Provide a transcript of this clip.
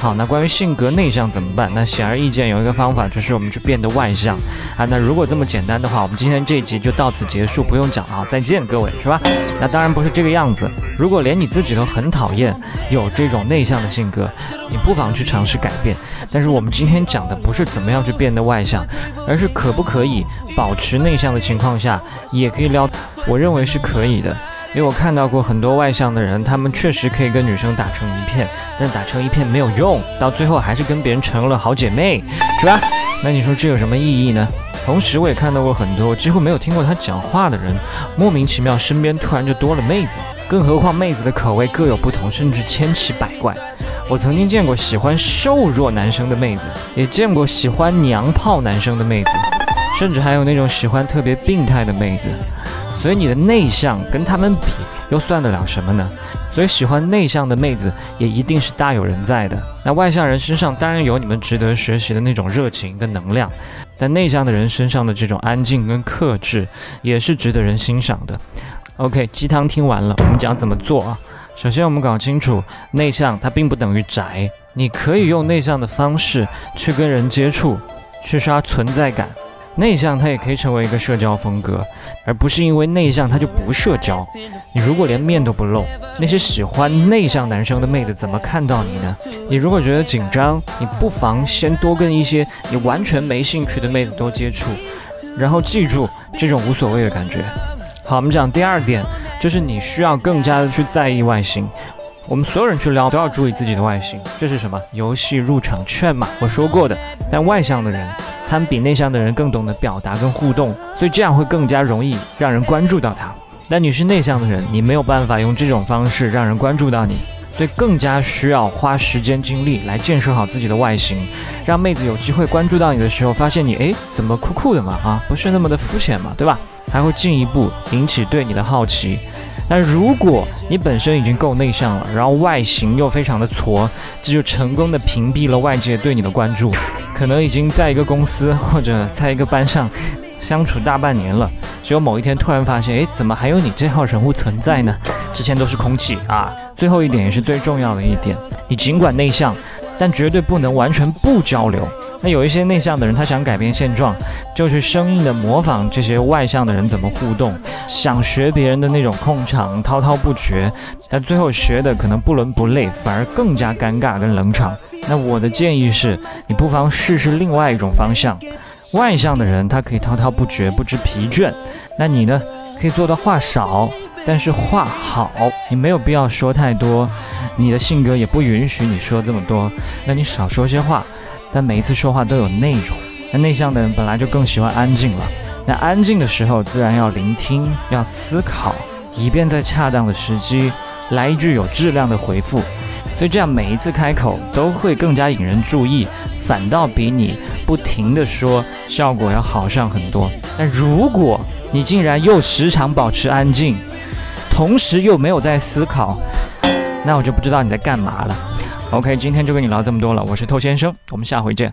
好，那关于性格内向怎么办？那显而易见有一个方法，就是我们去变得外向啊。那如果这么简单的话，我们今天这一集就到此结束，不用讲了啊，再见，各位，是吧？那当然不是这个样子。如果连你自己都很讨厌有这种内向的性格，你不妨去尝试改变。但是我们今天讲的不是怎么样去变得外向，而是可不可以保持内向的情况下也可以撩。我认为是可以的。因为我看到过很多外向的人，他们确实可以跟女生打成一片，但打成一片没有用，到最后还是跟别人成了好姐妹，是吧？那你说这有什么意义呢？同时，我也看到过很多几乎没有听过他讲话的人，莫名其妙身边突然就多了妹子，更何况妹子的口味各有不同，甚至千奇百怪。我曾经见过喜欢瘦弱男生的妹子，也见过喜欢娘炮男生的妹子，甚至还有那种喜欢特别病态的妹子。所以你的内向跟他们比，又算得了什么呢？所以喜欢内向的妹子也一定是大有人在的。那外向人身上当然有你们值得学习的那种热情跟能量，但内向的人身上的这种安静跟克制也是值得人欣赏的。OK，鸡汤听完了，我们讲怎么做啊？首先我们搞清楚，内向它并不等于宅，你可以用内向的方式去跟人接触，去刷存在感。内向，它也可以成为一个社交风格，而不是因为内向它就不社交。你如果连面都不露，那些喜欢内向男生的妹子怎么看到你呢？你如果觉得紧张，你不妨先多跟一些你完全没兴趣的妹子多接触，然后记住这种无所谓的感觉。好，我们讲第二点，就是你需要更加的去在意外形。我们所有人去撩都要注意自己的外形，这是什么？游戏入场券嘛，我说过的。但外向的人。他们比内向的人更懂得表达跟互动，所以这样会更加容易让人关注到他。但你是内向的人，你没有办法用这种方式让人关注到你，所以更加需要花时间精力来建设好自己的外形，让妹子有机会关注到你的时候，发现你哎怎么酷酷的嘛啊，不是那么的肤浅嘛，对吧？还会进一步引起对你的好奇。但如果你本身已经够内向了，然后外形又非常的挫，这就成功的屏蔽了外界对你的关注。可能已经在一个公司或者在一个班上相处大半年了，只有某一天突然发现，哎，怎么还有你这号人物存在呢？之前都是空气啊。最后一点也是最重要的一点，你尽管内向，但绝对不能完全不交流。那有一些内向的人，他想改变现状，就去生硬的模仿这些外向的人怎么互动，想学别人的那种控场，滔滔不绝，但最后学的可能不伦不类，反而更加尴尬跟冷场。那我的建议是，你不妨试试另外一种方向。外向的人他可以滔滔不绝，不知疲倦，那你呢，可以做到话少，但是话好。你没有必要说太多，你的性格也不允许你说这么多，那你少说些话。但每一次说话都有内容。那内向的人本来就更喜欢安静了。那安静的时候，自然要聆听，要思考，以便在恰当的时机来一句有质量的回复。所以这样每一次开口都会更加引人注意，反倒比你不停的说效果要好上很多。但如果你竟然又时常保持安静，同时又没有在思考，那我就不知道你在干嘛了。OK，今天就跟你聊这么多了，我是透先生，我们下回见。